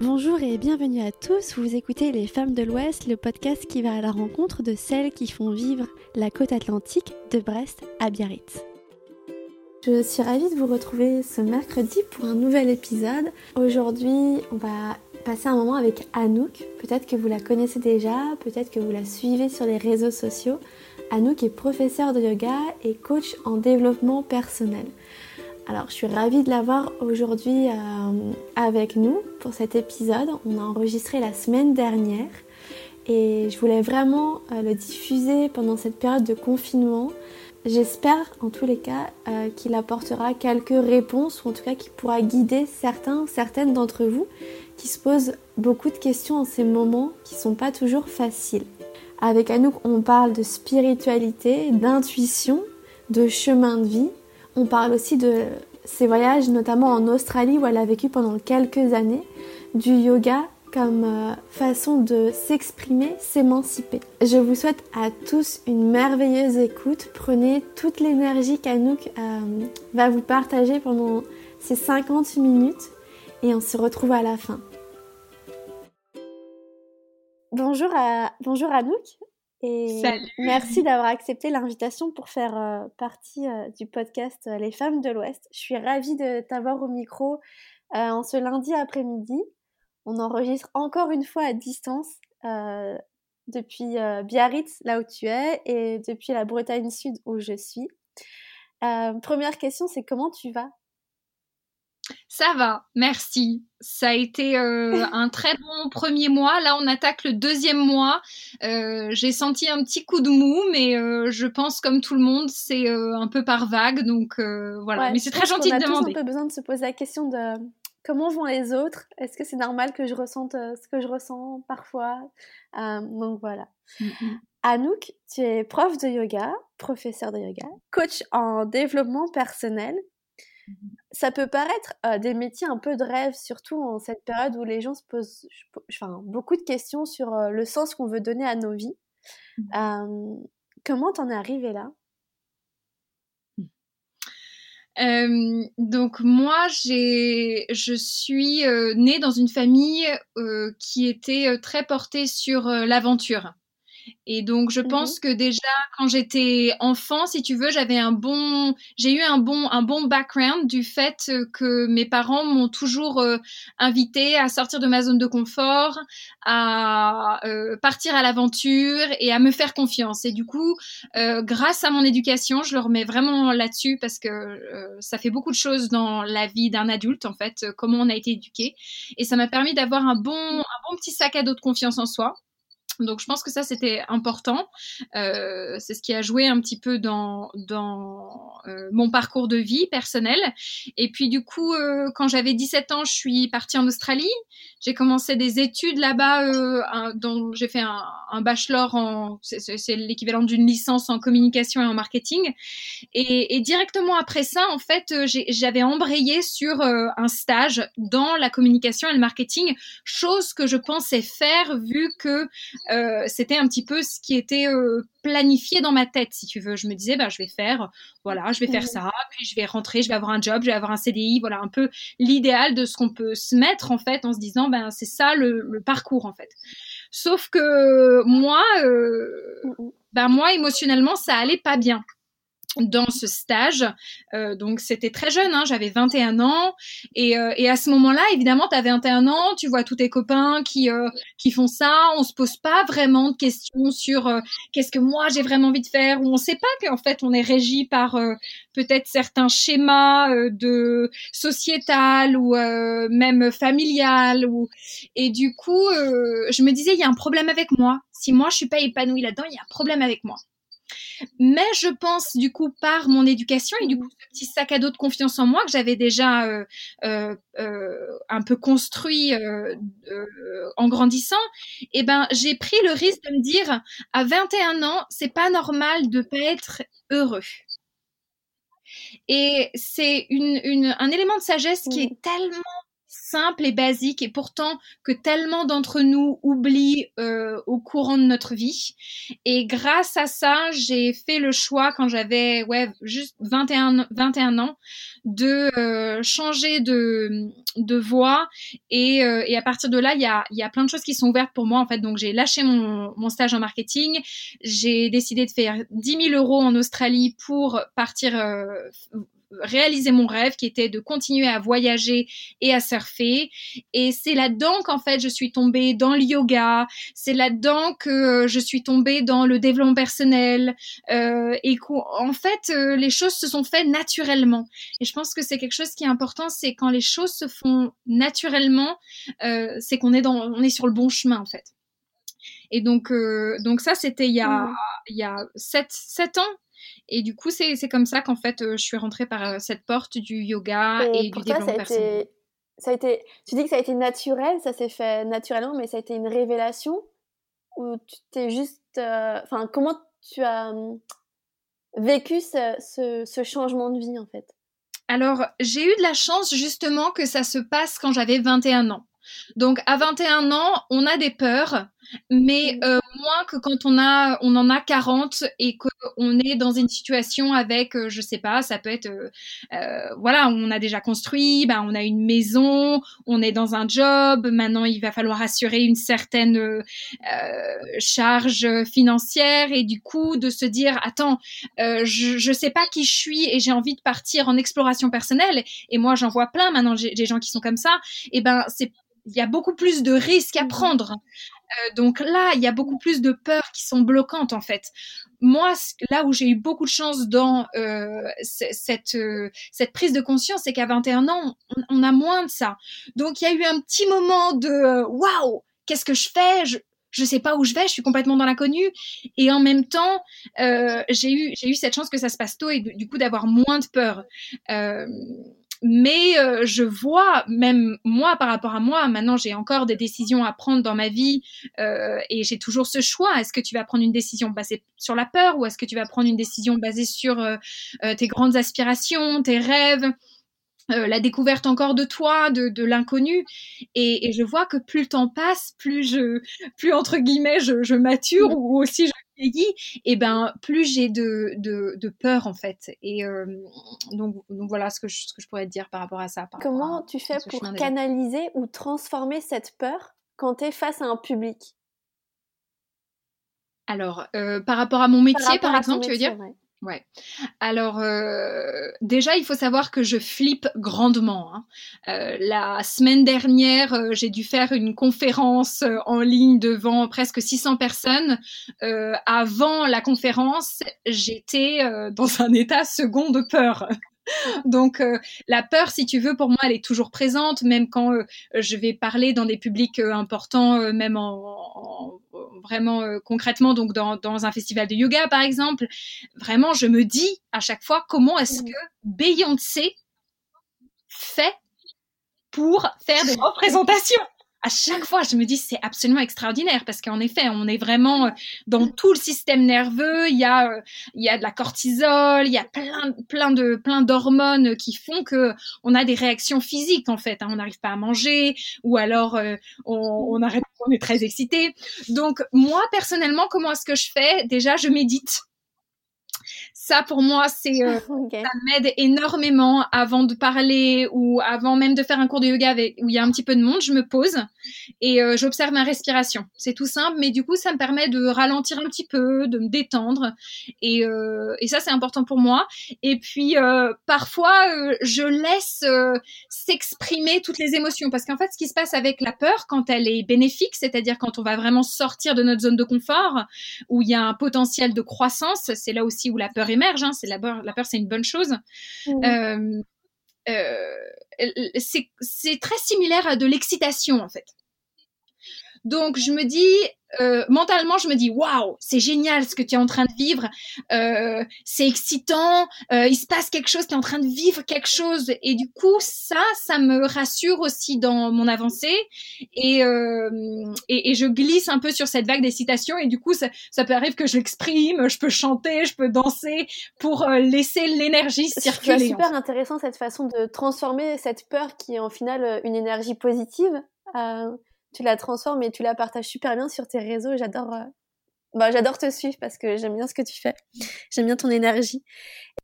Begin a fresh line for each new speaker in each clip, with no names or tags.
Bonjour et bienvenue à tous, vous écoutez Les Femmes de l'Ouest, le podcast qui va à la rencontre de celles qui font vivre la côte atlantique de Brest à Biarritz. Je suis ravie de vous retrouver ce mercredi pour un nouvel épisode. Aujourd'hui, on va passer un moment avec Anouk. Peut-être que vous la connaissez déjà, peut-être que vous la suivez sur les réseaux sociaux. Anouk est professeure de yoga et coach en développement personnel. Alors, je suis ravie de l'avoir aujourd'hui euh, avec nous pour cet épisode. On a enregistré la semaine dernière et je voulais vraiment euh, le diffuser pendant cette période de confinement. J'espère en tous les cas euh, qu'il apportera quelques réponses ou en tout cas qu'il pourra guider certains, certaines d'entre vous qui se posent beaucoup de questions en ces moments qui ne sont pas toujours faciles. Avec Anouk, on parle de spiritualité, d'intuition, de chemin de vie on parle aussi de ses voyages, notamment en Australie où elle a vécu pendant quelques années, du yoga comme euh, façon de s'exprimer, s'émanciper. Je vous souhaite à tous une merveilleuse écoute. Prenez toute l'énergie qu'Anouk euh, va vous partager pendant ces 50 minutes et on se retrouve à la fin. Bonjour, à, bonjour Anouk. Et merci d'avoir accepté l'invitation pour faire euh, partie euh, du podcast euh, Les femmes de l'Ouest. Je suis ravie de t'avoir au micro en ce lundi après-midi. On enregistre encore une fois à distance depuis Biarritz, là où tu es, et depuis la Bretagne Sud où je suis. première question, c'est comment tu vas?
Ça va, merci. Ça a été euh, un très bon premier mois. Là, on attaque le deuxième mois. Euh, j'ai senti un petit coup de mou, mais euh, je pense, comme tout le monde, c'est un peu par vague. Donc voilà. mais c'est très gentil de demander.
On a tous un peu besoin de se poser la question de comment vont les autres? Est-ce que c'est normal que je ressente ce que je ressens parfois? Donc voilà. Anouk, tu es prof de yoga, professeur de yoga, coach en développement personnel ça peut paraître euh, des métiers un peu de rêve, surtout en cette période où les gens se posent enfin, beaucoup de questions sur euh, le sens qu'on veut donner à nos vies. Mmh. comment t'en es arrivé là?
Donc moi, j'ai, je suis euh, née dans une famille qui était très portée sur l'aventure. Et donc, je mmh pense que déjà, quand j'étais enfant, si tu veux, j'avais un bon, j'ai eu un bon, un bon background du fait que mes parents m'ont toujours euh, invité à sortir de ma zone de confort, à euh, partir à l'aventure et à me faire confiance. Et du coup, euh, grâce à mon éducation, je le remets vraiment là-dessus parce que ça fait beaucoup de choses dans la vie d'un adulte, en fait, comment on a été éduqué. Et ça m'a permis d'avoir un bon, un bon petit sac à dos de confiance en soi. Donc je pense que ça c'était important. Euh, c'est ce qui a joué un petit peu dans dans euh, mon parcours de vie personnel. Et puis du coup, euh, quand j'avais 17 ans, je suis partie en Australie. J'ai commencé des études là-bas. Euh, dont j'ai fait un, bachelor en c'est l'équivalent d'une licence en communication et en marketing. Et, directement après ça, en fait, j'avais embrayé sur un stage dans la communication et le marketing, chose que je pensais faire vu que euh, c'était un petit peu ce qui était euh, planifié dans ma tête, si tu veux. Je me disais, bah, je vais faire, voilà, je vais faire ça, puis je vais rentrer, je vais avoir un job, je vais avoir un CDI, voilà, un peu l'idéal de ce qu'on peut se mettre, en fait, en se disant, ben, c'est ça le, parcours, en fait. Sauf que moi, euh, ben, moi, émotionnellement, ça allait pas bien dans ce stage. Euh, donc c'était très jeune, hein, j'avais 21 ans. Et, euh, et à ce moment-là, évidemment, tu as 21 ans, tu vois tous tes copains qui, euh, qui font ça. On se pose pas vraiment de questions sur euh, qu'est-ce que moi j'ai vraiment envie de faire. Ou on sait pas qu'en fait on est régi par euh, peut-être certains schémas de sociétal ou même familial. Ou... Et du coup, je me disais, il y a un problème avec moi. Si moi je suis pas épanouie là-dedans, il y a un problème avec moi. Mais je pense du coup par mon éducation et du coup ce petit sac à dos de confiance en moi que j'avais déjà euh, euh, euh, un peu construit en grandissant, eh ben j'ai pris le risque de me dire à 21 ans c'est pas normal de pas être heureux. Et c'est une, une, un élément de sagesse qui est tellement simple et basique et pourtant que tellement d'entre nous oublient euh, au courant de notre vie. Et grâce à ça, j'ai fait le choix quand j'avais ouais juste 21 21 ans de euh, changer de de voie et, euh, et à partir de là, il y a y a plein de choses qui sont ouvertes pour moi en fait. Donc j'ai lâché mon mon stage en marketing, j'ai décidé de faire 10 000 euros en Australie pour partir réaliser mon rêve qui était de continuer à voyager et à surfer. Et c'est là-dedans qu'en fait je suis tombée dans le yoga, c'est là-dedans que je suis tombée dans le développement personnel euh, et qu'en fait euh, les choses se sont faites naturellement. Et je pense que c'est quelque chose qui est important, c'est quand les choses se font naturellement, euh, c'est qu'on est dans, on est sur le bon chemin en fait. Et donc, euh, donc ça, c'était il y a, il y a 7, 7 ans, et du coup, c'est comme ça qu'en fait, euh, je suis rentrée par euh, cette porte du yoga et, du développement personnel.
Ça a été, tu dis que ça a été naturel, ça s'est fait naturellement, mais ça a été une révélation ou tu t'es juste, euh, enfin, comment tu as hum, vécu ce, ce, changement de vie en fait?
Alors, j'ai eu de la chance justement que ça se passe quand j'avais 21 ans. Donc, à 21 ans, on a des peurs, mais euh, moins que quand on a, on en a 40 et qu'on est dans une situation avec, euh, je sais pas, ça peut être, euh, euh, voilà, on a déjà construit, ben on a une maison, on est dans un job, maintenant il va falloir assurer une certaine charge financière et du coup de se dire, attends, je, je sais pas qui je suis et j'ai envie de partir en exploration personnelle et moi j'en vois plein maintenant, j'ai des gens qui sont comme ça, et ben c'est il y a beaucoup plus de risques à mmh prendre. Euh, donc là, il y a beaucoup plus de peurs qui sont bloquantes en fait. Moi, là où j'ai eu beaucoup de chance dans euh, cette, euh, cette prise de conscience, c'est qu'à 21 ans, on, a moins de ça. Donc il y a eu un petit moment de waouh, qu'est-ce que je fais? Je, je sais pas où je vais, je suis complètement dans l'inconnu. Et en même temps, j'ai eu j'ai eu cette chance que ça se passe tôt et du coup d'avoir moins de peur. Mais euh, je vois même moi par rapport à moi maintenant j'ai encore des décisions à prendre dans ma vie euh, et j'ai toujours ce choix. Est-ce que tu vas prendre une décision basée sur la peur ou est-ce que tu vas prendre une décision basée sur euh, tes grandes aspirations tes rêves? La découverte encore de toi, de, de l'inconnu, et, et, je vois que plus le temps passe, plus je, plus entre guillemets, je, je mature ou aussi je et eh ben plus j'ai de, de, peur en fait. Et euh, donc, donc, voilà ce que, je, ce que je pourrais te dire par rapport à ça.
Comment tu fais pour canaliser ou transformer cette peur quand tu es face à un public?
Alors, euh, par rapport à mon métier, par, exemple, tu veux dire? Ouais. Alors euh, déjà, il faut savoir que je flippe grandement. Hein. Euh, la semaine dernière, euh, j'ai dû faire une conférence en ligne devant presque 600 personnes. Avant la conférence, j'étais dans un état second de peur. Donc la peur, si tu veux, pour moi, elle est toujours présente, même quand je vais parler dans des publics importants, même en, vraiment euh, concrètement, donc dans, dans, un festival de yoga par exemple, vraiment je me dis à chaque fois comment est-ce que Beyoncé fait pour faire des représentations? À chaque fois, je me dis c'est absolument extraordinaire parce qu'en effet, on est vraiment euh, dans tout le système nerveux. Il y a, euh, il y a de la cortisol, il y a plein, plein de, plein d'hormones qui font que on a des réactions physiques en fait. Hein. On n'arrive pas à manger ou alors euh, on, on arrête, on est très excité. Donc moi personnellement, comment est-ce que je fais? Déjà, je médite ça pour moi c'est euh, ça m'aide énormément avant de parler ou avant même de faire un cours de yoga avec, où il y a un petit peu de monde je me pose et euh, j'observe ma respiration. C'est tout simple mais du coup ça me permet de ralentir un petit peu de me détendre et, euh, et ça c'est important pour moi. Et puis parfois je laisse s'exprimer toutes les émotions parce qu'en fait ce qui se passe avec la peur quand elle est bénéfique c'est-à-dire quand on va vraiment sortir de notre zone de confort où il y a un potentiel de croissance c'est là aussi où la peur est Hein, c'est la peur, la peur, c'est une bonne chose. Mmh. Euh, euh, c'est très similaire à de l'excitation en fait. Donc je me dis, euh, mentalement, je me dis waouh, c'est génial ce que tu es en train de vivre, euh, c'est excitant, euh, il se passe quelque chose, tu es en train de vivre quelque chose, et du coup ça, ça me rassure aussi dans mon avancée, et, euh, et, et, je glisse un peu sur cette vague d'excitation, et du coup ça, ça peut arriver que je l'exprime, je peux chanter, je peux danser pour euh, laisser l'énergie circuler.
C'est super intéressant cette façon de transformer cette peur qui est en final une énergie positive. Euh tu la transformes et tu la partages super bien sur tes réseaux. J'adore, euh, bah, j'adore te suivre parce que j'aime bien ce que tu fais. J'aime bien ton énergie.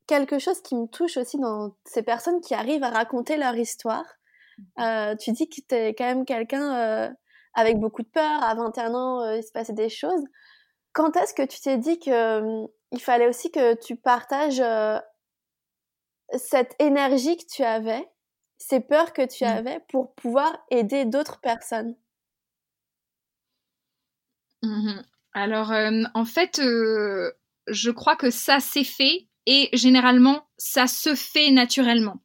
Quelque chose qui me touche aussi dans ces personnes qui arrivent à raconter leur histoire. Euh, tu dis que tu es quand même quelqu'un euh, avec beaucoup de peur. À 21 ans, il se passait des choses. Quand est-ce que tu t'es dit que il fallait aussi que tu partages cette énergie que tu avais, ces peurs que tu mmh. avais pour pouvoir aider d'autres personnes?
Mmh Alors, euh, en fait, euh, je crois que ça s'est fait et généralement, ça se fait naturellement.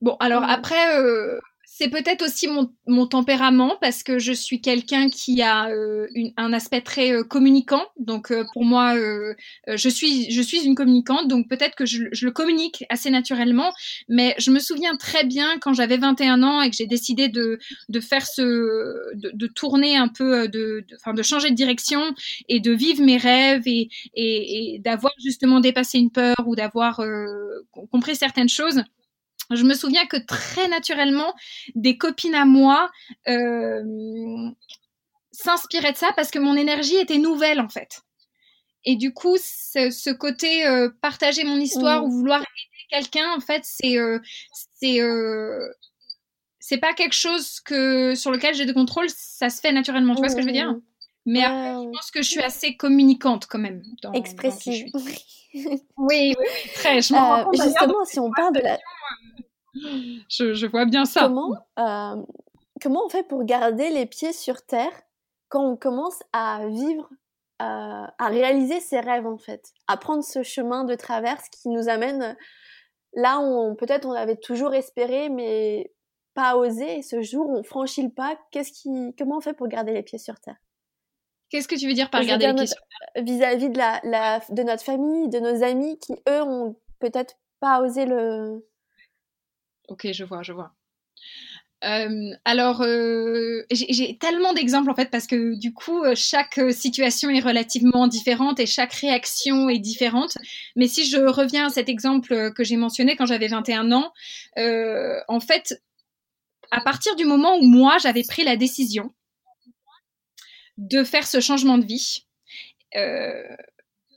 Bon, alors mmh. après, euh, c'est peut-être aussi mon, tempérament parce que je suis quelqu'un qui a euh, un aspect très euh, communicant. Donc euh, pour moi, je suis je suis une communicante, donc peut-être que je, le communique assez naturellement. Mais je me souviens très bien quand j'avais 21 ans et que j'ai décidé de, faire ce de, tourner un peu de, de, changer de direction et de vivre mes rêves et, et, et d'avoir justement dépassé une peur ou d'avoir compris certaines choses je me souviens que très naturellement, des copines à moi euh, s'inspiraient de ça parce que mon énergie était nouvelle en fait. Et du coup, ce, côté euh, partager mon histoire mmh. ou vouloir aider quelqu'un, en fait, c'est euh, c'est c'est pas quelque chose que sur lequel j'ai de contrôle. Ça se fait naturellement. Tu vois ce que je veux dire? Mmh. Mais après, je pense que je suis assez communicante quand même.
Expressive.
oui, oui, très. Je euh,
justement, si on parle de la.
Je, je, vois bien ça.
Comment, euh, comment on fait pour garder les pieds sur terre quand on commence à vivre, euh, à réaliser ses rêves en fait, à prendre ce chemin de traverse qui nous amène là où peut-être on avait toujours espéré, mais pas osé. Et ce jour, on franchit le pas. Qu'est-ce qui, comment on fait pour garder les pieds sur terre?
Qu'est-ce que tu veux dire par garder les pieds sur
terre Vis-à-vis de, la, la, de notre famille, de nos amis qui, eux, ont peut-être pas osé le.
Ok, je vois, je vois. Euh, alors, euh, j'ai tellement d'exemples en fait parce que du coup, euh, chaque situation est relativement différente et chaque réaction est différente. Mais si je reviens à cet exemple que j'ai mentionné quand j'avais 21 ans, en fait, à partir du moment où moi j'avais pris la décision de faire ce changement de vie,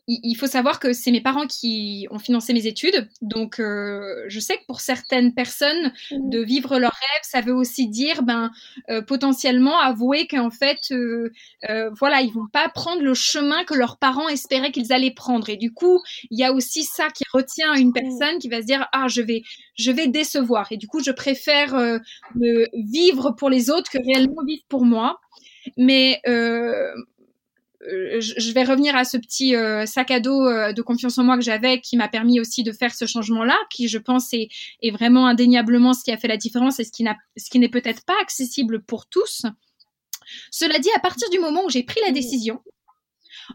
il faut savoir que c'est mes parents qui ont financé mes études. Donc, euh, je sais que pour certaines personnes, mmh. de vivre leur rêve, ça veut aussi dire, ben, euh, potentiellement avouer qu'en fait, euh, euh, voilà, ils vont pas prendre le chemin que leurs parents espéraient qu'ils allaient prendre. Et du coup, il y a aussi ça qui retient une mmh. personne qui va se dire, ah, je vais, je vais décevoir. Et du coup, je préfère me vivre pour les autres que réellement vivre pour moi. Mais euh, je vais revenir à ce petit euh, sac à dos euh, de confiance en moi que j'avais, qui m'a permis aussi de faire ce changement-là, qui je pense est, vraiment indéniablement ce qui a fait la différence et ce qui n'est peut-être pas accessible pour tous. Cela dit, à partir du moment où j'ai pris la décision,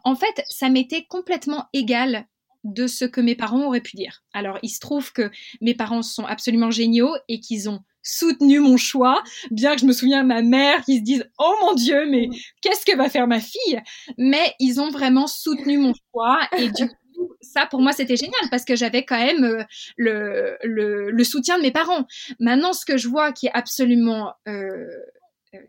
en fait, ça m'était complètement égal de ce que mes parents auraient pu dire. Alors, il se trouve que mes parents sont absolument géniaux et qu'ils ont soutenu mon choix, bien que je me souviens de ma mère qui se dise oh mon dieu mais qu'est-ce que va faire ma fille? Mais ils ont vraiment soutenu mon choix et du coup ça pour moi c'était génial parce que j'avais quand même euh, le, le, le, soutien de mes parents. Maintenant ce que je vois qui est absolument euh,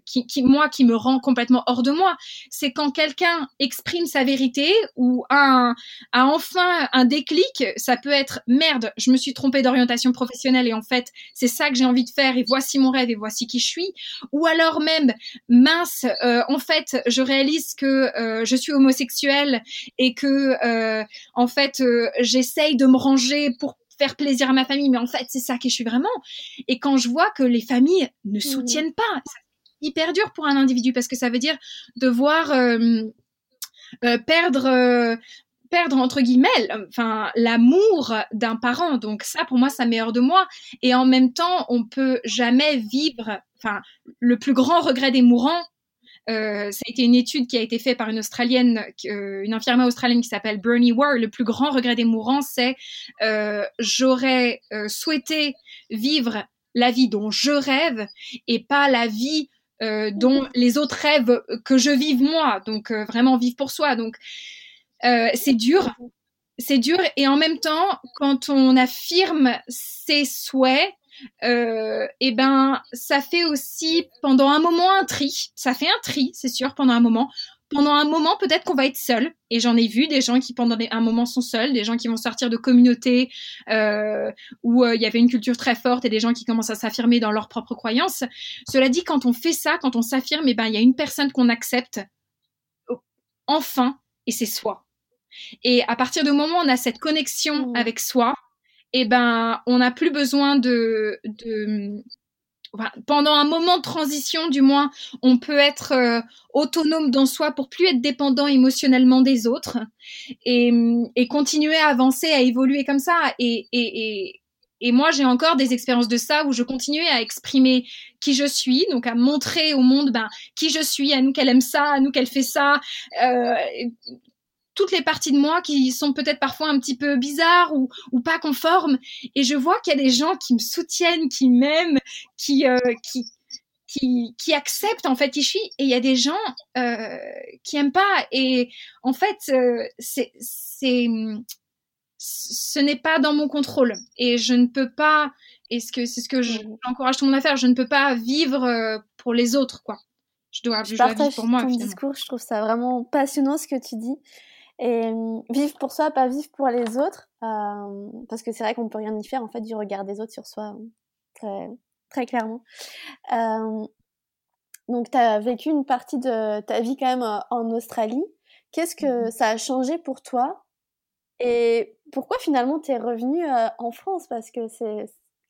qui, qui, moi, qui me rend complètement hors de moi, c'est quand quelqu'un exprime sa vérité ou a, a enfin un déclic. Ça peut être merde, je me suis trompée d'orientation professionnelle et en fait, c'est ça que j'ai envie de faire et voici mon rêve et voici qui je suis. Ou alors même, mince, euh, en fait, je réalise que euh, je suis homosexuelle et que euh, en fait, j'essaye de me ranger pour faire plaisir à ma famille, mais en fait, c'est ça qui je suis vraiment. Et quand je vois que les familles ne mmh. soutiennent pas, hyper dur pour un individu parce que ça veut dire devoir euh, euh, perdre euh, perdre entre guillemets enfin l'amour d'un parent donc ça pour moi ça met hors de moi et en même temps on peut jamais vivre enfin le plus grand regret des mourants ça a été une étude qui a été faite par une Australienne, une infirmière australienne qui s'appelle Bernie Ware. Le plus grand regret des mourants, c'est j'aurais souhaité vivre la vie dont je rêve et pas la vie dont les autres rêvent que je vive moi. Donc euh, vraiment vivre pour soi. Donc euh, c'est dur, c'est dur. Et en même temps, quand on affirme ses souhaits, et eh ben ça fait aussi pendant un moment un tri. Ça fait un tri, c'est sûr, pendant un moment pendant un moment, peut-être qu'on va être seul. Et j'en ai vu des gens qui, pendant un moment, sont seuls, des gens qui vont sortir de communautés euh, où euh, il y avait une culture très forte et des gens qui commencent à s'affirmer dans leurs propres croyances. Cela dit, quand on fait ça, quand on s'affirme, eh ben, il y a une personne qu'on accepte, enfin, et c'est soi. Et à partir du moment où on a cette connexion mmh. avec soi, eh ben, on n'a plus besoin de, de pendant un moment de transition, du moins, on peut être euh, autonome dans soi pour plus être dépendant émotionnellement des autres et, et continuer à avancer, à évoluer comme ça. Et moi, j'ai encore des expériences de ça où je continuais à exprimer qui je suis, donc à montrer au monde ben, qui je suis, à nous qu'elle aime ça, à nous qu'elle fait ça. Euh, toutes les parties de moi qui sont peut-être parfois un petit peu bizarres ou, ou pas conformes. Et je vois qu'il y a des gens qui me soutiennent, qui m'aiment, qui, euh, qui, qui, qui, acceptent en fait qui je suis. Et il y a des gens euh, qui aiment pas. Et en fait, euh, c'est, c'est, ce n'est pas dans mon contrôle. Et je ne peux pas. Et ce que c'est ce que j'encourage tout le monde à faire. Je ne peux pas vivre pour les autres, quoi.
Je dois, je partage vivre pour moi. Ton discours, je trouve ça vraiment passionnant ce que tu dis. Et vivre pour soi, pas vivre pour les autres, euh, parce que c'est vrai qu'on peut rien y faire en fait du regard des autres sur soi, très, très clairement. Euh, donc tu as vécu une partie de ta vie quand même euh, en Australie. Qu'est-ce que mmh ça a changé pour toi? Et pourquoi finalement tu es revenu en France? Parce que c'est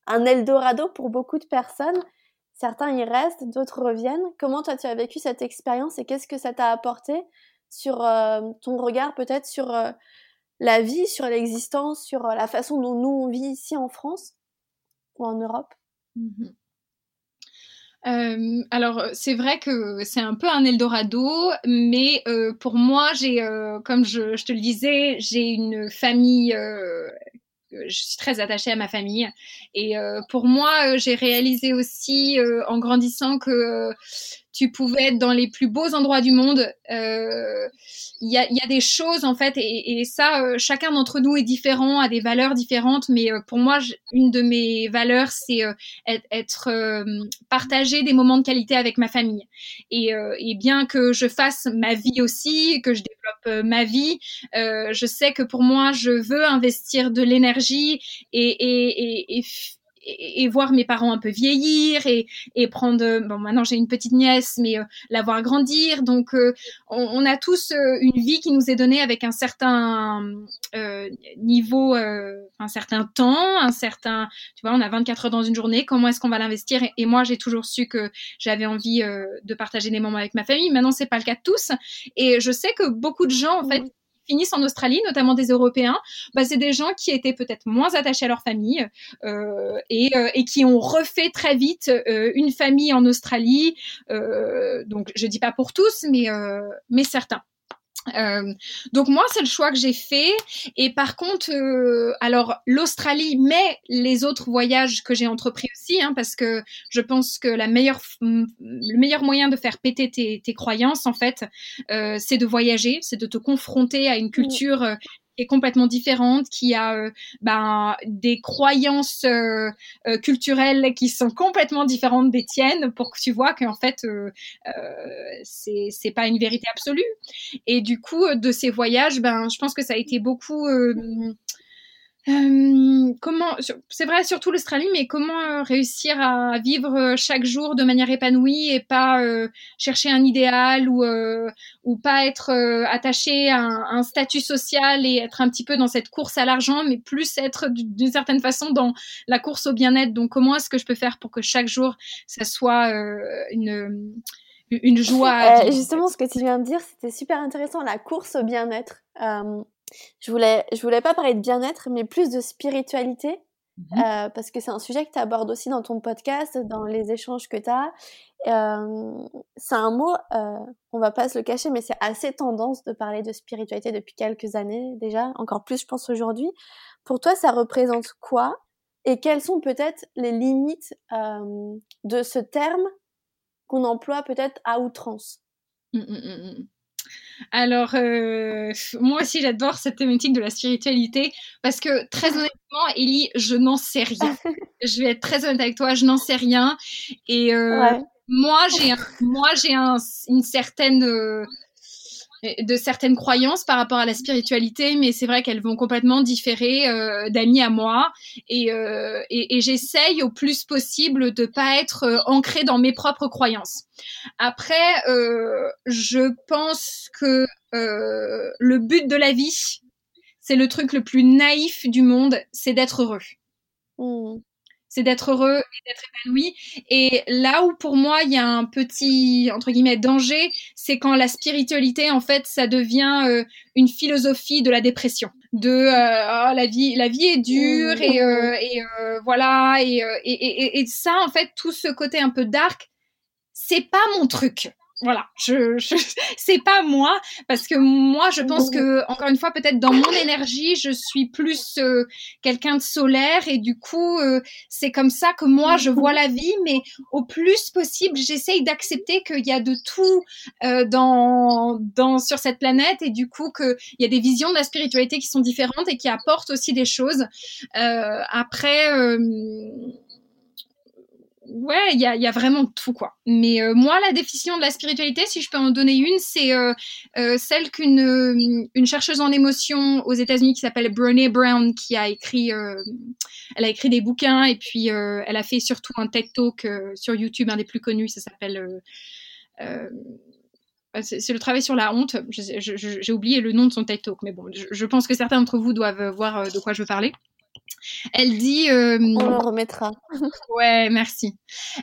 un Eldorado pour beaucoup de personnes. Certains y restent, d'autres reviennent. Comment toi tu as vécu cette expérience et qu'est-ce que ça t'a apporté? Sur euh, ton regard peut-être sur euh, la vie, sur l'existence, sur euh, la façon dont nous on vit ici en France ou en Europe?
Mmh alors c'est vrai que c'est un peu un Eldorado, mais pour moi j'ai, comme je, je, te le disais, j'ai une famille je suis très attachée à ma famille. Et pour moi, j'ai réalisé aussi en grandissant que tu pouvais être dans les plus beaux endroits du monde. Euh, il y, a, y, a, des choses en fait, et, et ça, euh, chacun d'entre nous est différent, a des valeurs différentes. Mais euh, pour moi, une de mes valeurs, c'est être, être partager des moments de qualité avec ma famille. Et, et, bien que je fasse ma vie aussi, que je développe ma vie, je sais que pour moi, je veux investir de l'énergie et, et, et et, voir mes parents un peu vieillir et, et prendre bon maintenant j'ai une petite nièce mais euh, la voir grandir. Donc euh, on, a tous euh, une vie qui nous est donnée avec un certain niveau un certain temps un certain tu vois on a 24 heures dans une journée comment est-ce qu'on va l'investir? Et, moi j'ai toujours su que j'avais envie de partager des moments avec ma famille. Maintenant c'est pas le cas de tous. Et je sais que beaucoup de gens en fait finissent en Australie, notamment des Européens, bah, c'est des gens qui étaient peut-être moins attachés à leur famille euh, et, euh, qui ont refait très vite euh, une famille en Australie. Euh, donc, je dis pas pour tous, mais certains. Euh, donc moi c'est le choix que j'ai fait. Et par contre euh, alors l'Australie mais les autres voyages que j'ai entrepris aussi hein, parce que je pense que la meilleure le meilleur moyen de faire péter tes, tes croyances en fait euh, c'est de voyager c'est de te confronter à une culture est complètement différente, qui a euh, ben, des croyances euh, euh, culturelles qui sont complètement différentes des tiennes, pour que tu vois qu'en fait, c'est c'est pas une vérité absolue. Et du coup, de ces voyages, ben, je pense que ça a été beaucoup euh, comment, c'est vrai surtout l'Australie, mais comment euh, réussir à vivre euh, chaque jour de manière épanouie et pas chercher un idéal ou ou pas être attaché à un, statut social et être un petit peu dans cette course à l'argent, mais plus être d'une certaine façon dans la course au bien-être. Donc comment est-ce que je peux faire pour que chaque jour ça soit une une joie.
justement, ce que tu viens de dire, c'était super intéressant, la course au bien-être. Euh, je voulais, je voulais pas parler de bien-être, mais plus de spiritualité. Mmh euh, parce que c'est un sujet que tu abordes aussi dans ton podcast, dans les échanges que tu as. Euh, c'est un mot, euh, on va pas se le cacher, mais c'est assez tendance de parler de spiritualité depuis quelques années déjà, encore plus je pense aujourd'hui. Pour toi, ça représente quoi Et quelles sont peut-être les limites euh, de ce terme qu'on emploie peut-être à outrance? Mmh, mmh,
alors, euh, moi aussi, j'adore cette thématique de la spiritualité parce que, très honnêtement, Ellie, je n'en sais rien. je vais être très honnête avec toi, je n'en sais rien. Et euh, moi, j'ai moi, j'ai un, une certaine euh, de certaines croyances par rapport à la spiritualité, mais c'est vrai qu'elles vont complètement différer euh, d'amis à moi. Et, euh, et, et j'essaye au plus possible de pas être euh, ancrée dans mes propres croyances. Après, euh, je pense que euh, le but de la vie, c'est le truc le plus naïf du monde, c'est d'être heureux. Mmh c'est d'être heureux et d'être épanoui. Et là où pour moi il y a un petit entre guillemets danger, c'est quand la spiritualité en fait ça devient euh, une philosophie de la dépression, de euh, oh, la vie la vie est dure et, euh, et voilà et, et, et, ça en fait tout ce côté un peu dark, c'est pas mon truc voilà, je, je c'est pas moi parce que moi je pense que encore une fois peut-être dans mon énergie je suis plus euh, quelqu'un de solaire et du coup euh, c'est comme ça que moi je vois la vie mais au plus possible j'essaye d'accepter qu'il y a de tout euh, dans dans sur cette planète et du coup que il y a des visions de la spiritualité qui sont différentes et qui apportent aussi des choses. après ouais, il y a, vraiment tout quoi. Mais euh, moi, la définition de la spiritualité, si je peux en donner une, c'est euh, euh, celle qu'une une chercheuse en émotion aux États-Unis qui s'appelle Brené Brown, qui a écrit, elle a écrit des bouquins et puis elle a fait surtout un TED Talk sur YouTube, un des plus connus. Ça s'appelle c'est le travail sur la honte. J'ai oublié le nom de son TED Talk, mais bon, je pense que certains d'entre vous doivent voir de quoi je veux parler. Elle dit.
Euh, On le remettra.
ouais, merci.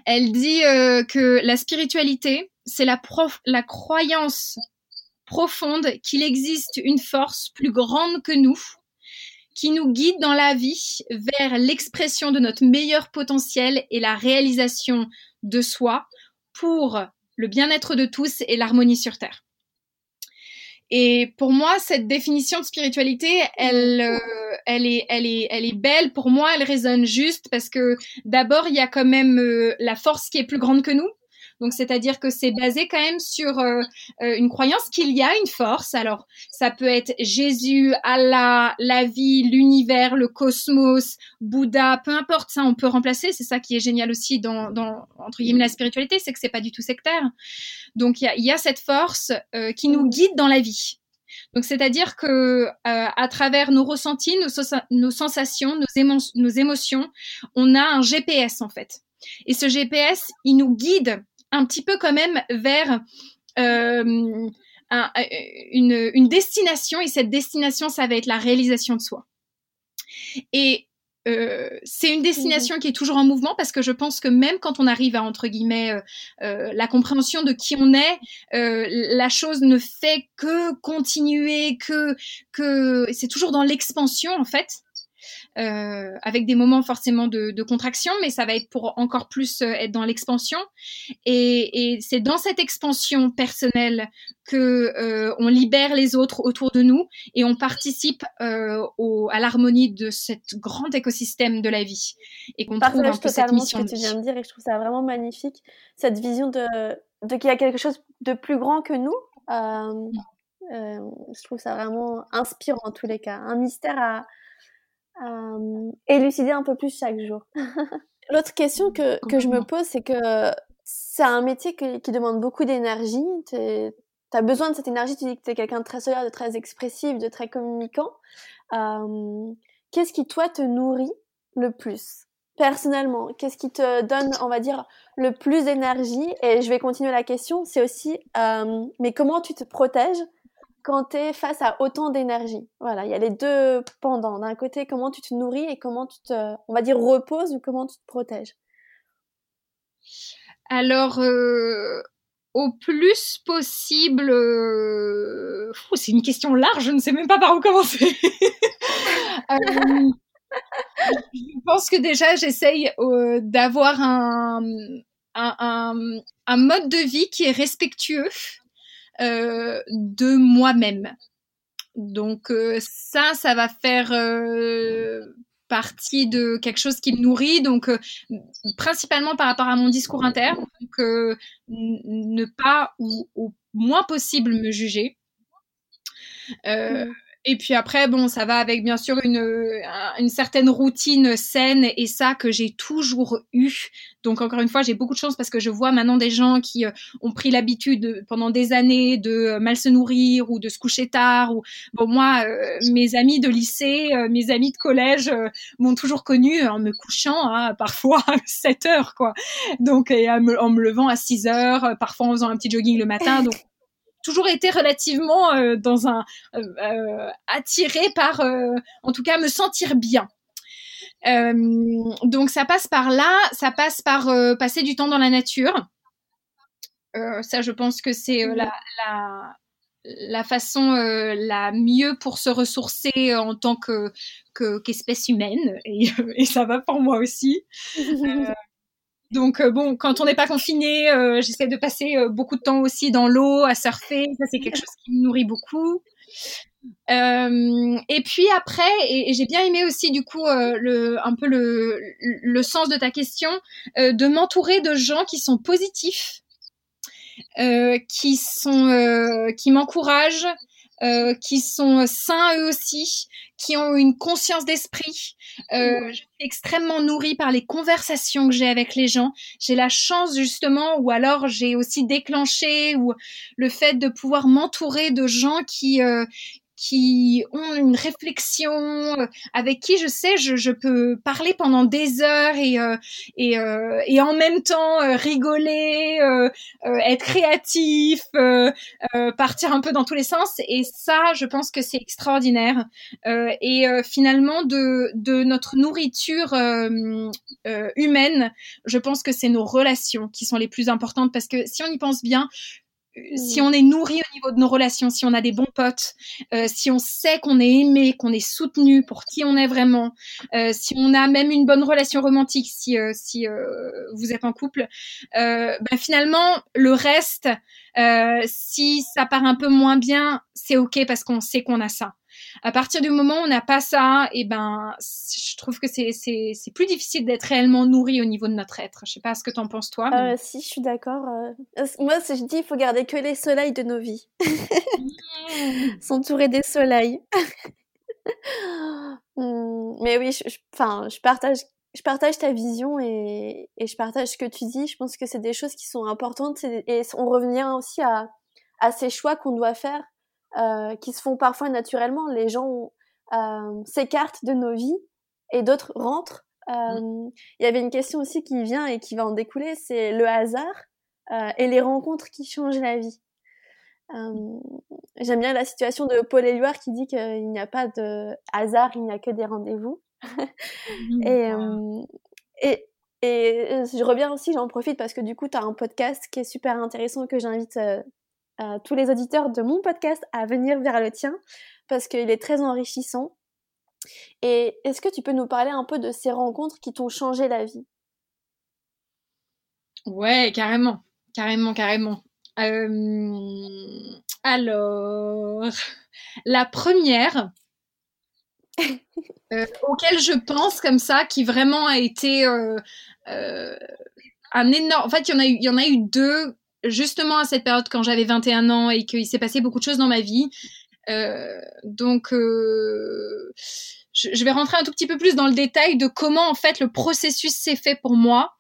Elle dit euh, que la spiritualité, c'est la, la croyance profonde qu'il existe une force plus grande que nous qui nous guide dans la vie vers l'expression de notre meilleur potentiel et la réalisation de soi pour le bien-être de tous et l'harmonie sur Terre. Et pour moi, cette définition de spiritualité, elle, euh, elle est, elle est, elle est belle. Pour moi, elle résonne juste parce que d'abord, il y a quand même euh, la force qui est plus grande que nous. Donc, c'est-à-dire que c'est basé quand même sur euh, euh, une croyance qu'il y a une force. Alors, ça peut être Jésus, Allah, la vie, l'univers, le cosmos, Bouddha, peu importe ça, on peut remplacer. C'est ça qui est génial aussi dans, dans entre guillemets la spiritualité, c'est que c'est pas du tout sectaire. Donc, il y a, y a, cette force qui nous guide dans la vie. Donc, c'est-à-dire que à travers nos ressentis, nos, sensations, nos, émotions, on a un GPS en fait. Et ce GPS, il nous guide un petit peu quand même vers euh, un, une, une, destination et cette destination, ça va être la réalisation de soi. Et euh, c'est une destination qui est toujours en mouvement parce que je pense que même quand on arrive à entre guillemets euh, euh la compréhension de qui on est, la chose ne fait que continuer, que que c'est toujours dans l'expansion en fait. Euh, avec des moments forcément de, de, contraction, mais ça va être pour encore plus euh, être dans l'expansion. Et, et c'est dans cette expansion personnelle que euh, on libère les autres autour de nous et on participe euh, au, à l'harmonie de cet grand écosystème de la vie et qu'on trouve un peu cette mission.
ce que tu viens de dire et je trouve ça vraiment magnifique cette vision de, de qu'il y a quelque chose de plus grand que nous. Euh, je trouve ça vraiment inspirant en tous les cas, un mystère à, euh, élucider un peu plus chaque jour. L'autre question que, que je me pose, c'est que c'est un métier qui demande beaucoup d'énergie. Tu as besoin de cette énergie. Tu dis que tu es quelqu'un de très solaire, de très expressif, de très communicant. Euh, Qu'est-ce qui, toi, te nourrit le plus? Personnellement, qu'est-ce qui te donne, on va dire, le plus d'énergie? Et je vais continuer la question. C'est aussi, euh, mais comment tu te protèges face à autant d'énergie. Voilà, il y a les deux pendants. D'un côté, comment tu te nourris et comment tu te, on va dire, reposes ou comment tu te protèges.
Alors, euh, au plus possible, euh, c'est une question large, je ne sais même pas par où commencer. Euh, je pense que déjà, j'essaye d'avoir un, un, un, mode de vie qui est respectueux de moi-même. Donc ça, ça va faire partie de quelque chose qui me nourrit, donc euh, principalement par rapport à mon discours interne, donc euh, ne pas ou au moins possible me juger. Euh, mmh. Et puis après, bon, ça va avec bien sûr une, une certaine routine saine et ça que j'ai toujours eu. Donc encore une fois, j'ai beaucoup de chance parce que je vois maintenant des gens qui euh, ont pris l'habitude pendant des années de euh, mal se nourrir ou de se coucher tard. Ou bon, moi, euh, mes amis de lycée, mes amis de collège m'ont toujours connu en me couchant hein, parfois à 7 heures, quoi. Donc et en me levant à 6 heures, parfois en faisant un petit jogging le matin. Toujours été relativement euh, dans un euh, euh attiré par, euh, en tout cas, me sentir bien. donc ça passe par là, ça passe par passer du temps dans la nature. ça, je pense que c'est la, la, la, façon la mieux pour se ressourcer en tant que qu'espèce humaine et, et, ça va pour moi aussi. Donc euh, bon, quand on n'est pas confiné, euh, j'essaie de passer euh, beaucoup de temps aussi dans l'eau, à surfer. Ça, c'est quelque chose qui me nourrit beaucoup. et puis après, et, j'ai bien aimé aussi du coup le, un peu le, le sens de ta question, de m'entourer de gens qui sont positifs, qui sont, qui m'encouragent, euh, qui sont sains eux aussi, qui ont une conscience d'esprit. Euh, Je suis extrêmement nourrie par les conversations que j'ai avec les gens. J'ai la chance justement, ou alors j'ai aussi déclenché, ou le fait de pouvoir m'entourer de gens qui euh, qui ont une réflexion, euh, avec qui je sais je, je peux parler pendant des heures et euh, et, euh, et en même temps rigoler, être créatif, partir un peu dans tous les sens. Et ça je pense que c'est extraordinaire. Et finalement de de notre nourriture humaine, je pense que c'est nos relations qui sont les plus importantes parce que si on y pense bien, si on est nourri au niveau de nos relations, si on a des bons potes, euh, si on sait qu'on est aimé, qu'on est soutenu pour qui on est vraiment, euh, si on a même une bonne relation romantique, si euh, si vous êtes en couple, ben finalement le reste, si ça part un peu moins bien, c'est ok parce qu'on sait qu'on a ça. À partir du moment où on n'a pas ça, et eh ben, je trouve que c'est, c'est, c'est plus difficile d'être réellement nourri au niveau de notre être. Je sais pas ce que tu en penses toi.
Euh, si, je suis d'accord. Euh. Moi, je dis, il faut garder que les soleils de nos vies. Mmh. S'entourer des soleils. Mmh, mais oui, je, enfin, je partage je partage ta vision et, et, je partage ce que tu dis. Je pense que c'est des choses qui sont importantes et, on revient aussi à, à ces choix qu'on doit faire euh, qui se font parfois naturellement. Les gens euh, s'écartent de nos vies et d'autres rentrent. Mmh. Euh, il y avait une question aussi qui vient et qui va en découler, c'est le hasard et les rencontres qui changent la vie. J'aime bien la situation de Paul Éluard qui dit qu'il n'y a pas de hasard, il n'y a que des rendez-vous. Mmh. et, et, et, je reviens aussi, j'en profite parce que du coup, tu as un podcast qui est super intéressant que j'invite tous les auditeurs de mon podcast à venir vers le tien parce qu'il est très enrichissant. Et est-ce que tu peux nous parler un peu de ces rencontres qui t'ont changé la vie?
Ouais, carrément, carrément, carrément. Euh, alors, la première euh, auquel je pense comme ça, qui vraiment a été euh, un énorme. En fait, il y en a eu, il y en a eu deux justement à cette période quand j'avais 21 ans et qu'il s'est passé beaucoup de choses dans ma vie. Euh, donc, euh, je, je, vais rentrer un tout petit peu plus dans le détail de comment en fait le processus s'est fait pour moi.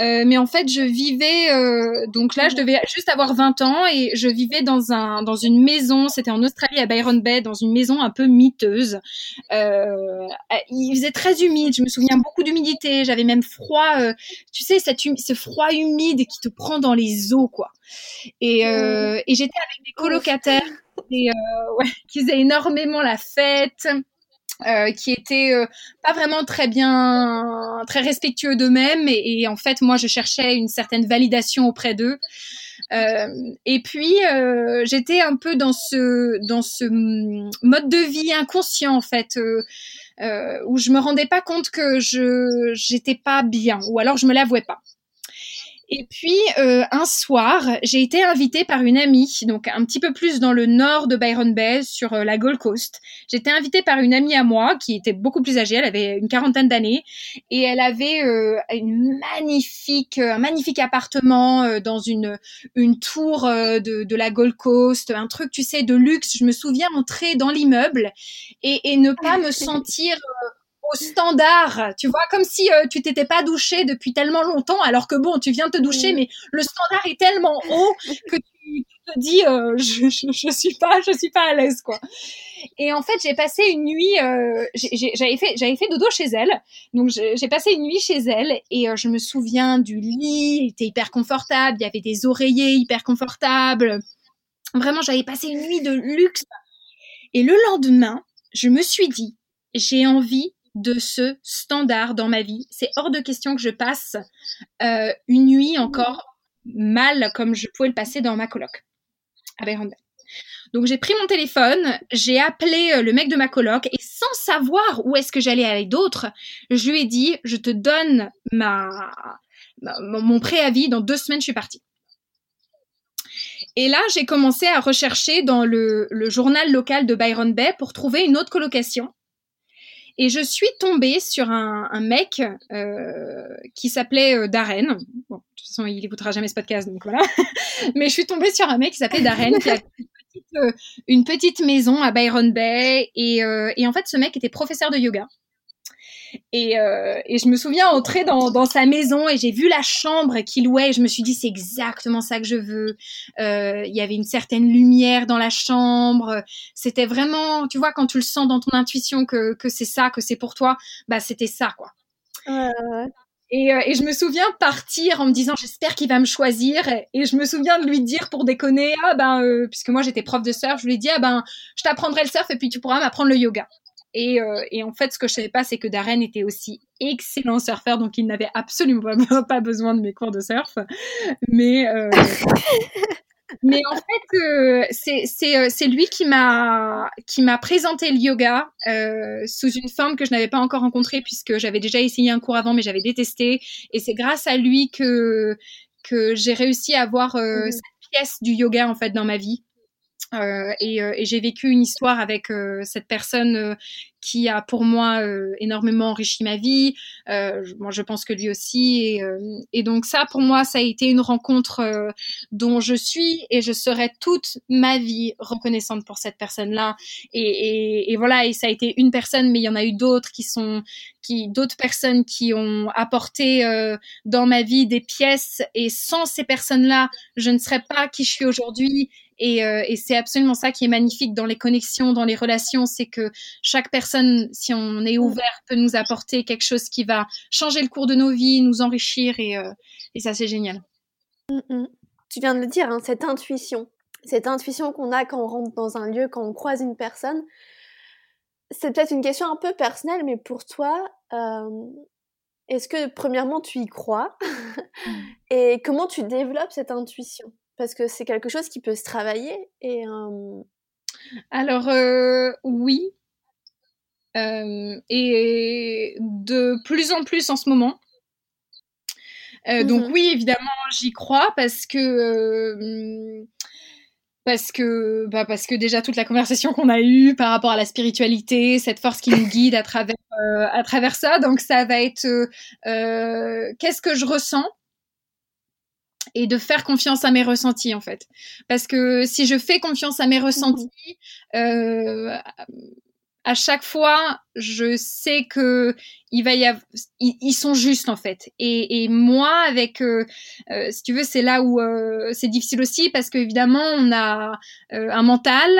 Euh, mais en fait, je vivais euh, donc là, je devais juste avoir 20 ans et je vivais dans un dans une maison. C'était en Australie à Byron Bay, dans une maison un peu miteuse. Euh, il faisait très humide. Je me souviens beaucoup d'humidité. J'avais même froid. Euh, tu sais, cette ce froid humide qui te prend dans les os, quoi. Et, euh, et j'étais avec des colocataires et, ouais, qui faisaient énormément la fête. Euh, qui étaient euh, pas vraiment très bien, très respectueux d'eux-mêmes et, en fait moi je cherchais une certaine validation auprès d'eux. Euh, et puis j'étais un peu dans ce dans ce mode de vie inconscient en fait. où je me rendais pas compte que je j'étais pas bien, ou alors je me l'avouais pas. Et puis euh, un soir, j'ai été invitée par une amie, donc un petit peu plus dans le nord de Byron Bay, sur euh, la Gold Coast. J'étais invitée par une amie à moi qui était beaucoup plus âgée, elle avait une quarantaine d'années, et elle avait euh, une magnifique, un magnifique appartement dans une une tour de, de la Gold Coast, un truc, tu sais, de luxe. Je me souviens entrer dans l'immeuble et, et ne pas me sentir standard, tu vois, comme si euh, tu t'étais pas douché depuis tellement longtemps, alors que bon, tu viens de te doucher, mais le standard est tellement haut que tu, te dis, euh, je, je, suis pas, je suis pas à l'aise, quoi. Et en fait, j'ai passé une nuit, euh, j'avais fait, j'avais fait dodo chez elle, donc j'ai passé une nuit chez elle et je me souviens du lit, il était hyper confortable, il y avait des oreillers hyper confortables. Vraiment, j'avais passé une nuit de luxe. Et le lendemain, je me suis dit, j'ai envie de ce standard dans ma vie. C'est hors de question que je passe euh, une nuit encore mal comme je pouvais le passer dans ma coloc à Donc j'ai pris mon téléphone, j'ai appelé euh, le mec de ma coloc et sans savoir où est-ce que j'allais avec d'autres, je lui ai dit je te donne mon préavis dans deux semaines je suis partie. Et là, j'ai commencé à rechercher dans le, journal local de Byron Bay pour trouver une autre colocation. Et je suis tombée sur un, un mec euh, qui s'appelait euh, Darren. Bon, de toute façon, il écoutera jamais ce podcast, donc voilà. Mais je suis tombée sur un mec qui s'appelait Darren, qui a une petite, euh, une petite, maison à Byron Bay. Et, euh, et en fait, ce mec était professeur de yoga. Et, euh, et, je me souviens entrer dans, dans sa maison et j'ai vu la chambre qu'il louait et je me suis dit c'est exactement ça que je veux. Euh, il y avait une certaine lumière dans la chambre. C'était vraiment, tu vois, quand tu le sens dans ton intuition que, que c'est ça, que c'est pour toi, bah c'était ça quoi. Et, euh, et, je me souviens partir en me disant j'espère qu'il va me choisir et je me souviens de lui dire pour déconner ah ben euh, puisque moi j'étais prof de surf je lui ai dit ah ben je t'apprendrai le surf et puis tu pourras m'apprendre le yoga et, euh, et, en fait, ce que je savais pas, c'est que Darren était aussi excellent surfeur, donc il n'avait absolument pas, besoin de mes cours de surf. Mais, euh, mais en fait, euh, c'est lui qui m'a présenté le yoga sous une forme que je n'avais pas encore rencontrée puisque j'avais déjà essayé un cours avant, mais j'avais détesté. Et c'est grâce à lui que que j'ai réussi à avoir mmh cette pièce du yoga en fait dans ma vie. Euh, et, euh, et j'ai vécu une histoire avec euh, cette personne qui a pour moi énormément enrichi ma vie. moi, je pense que lui aussi. Et, et, donc ça, pour moi, ça a été une rencontre dont je suis et je serai toute ma vie reconnaissante pour cette personne-là. Et, voilà, et ça a été une personne, mais il y en a eu d'autres qui sont, d'autres personnes qui ont apporté dans ma vie des pièces. Et sans ces personnes-là, je ne serais pas qui je suis aujourd'hui euh, et c'est absolument ça qui est magnifique dans les connexions, dans les relations, c'est que chaque personne, si on est ouvert, peut nous apporter quelque chose qui va changer le cours de nos vies, nous enrichir, et, euh, et ça c'est génial.
Mm, mm. Tu viens de le dire, hein, cette intuition, cette intuition qu'on a quand on rentre dans un lieu, quand on croise une personne. C'est peut-être une question un peu personnelle, mais pour toi, euh, est-ce que premièrement tu y crois? Mm. et comment tu développes cette intuition? Parce que c'est quelque chose qui peut se travailler et
alors oui et de plus en plus en ce moment. Donc mmh oui évidemment j'y crois parce que parce que bah parce que déjà toute la conversation qu'on a eue par rapport à la spiritualité, cette force qui nous guide à travers à travers ça, donc ça va être qu'est-ce que je ressens? Et de faire confiance à mes ressentis en fait. Parce que si je fais confiance à mes mmh ressentis, euh, à chaque fois, je sais que il va y avoir, ils, sont justes en fait. Et, et moi, avec, euh, euh, si tu veux, c'est là où euh, c'est difficile aussi parce qu'évidemment, on a un mental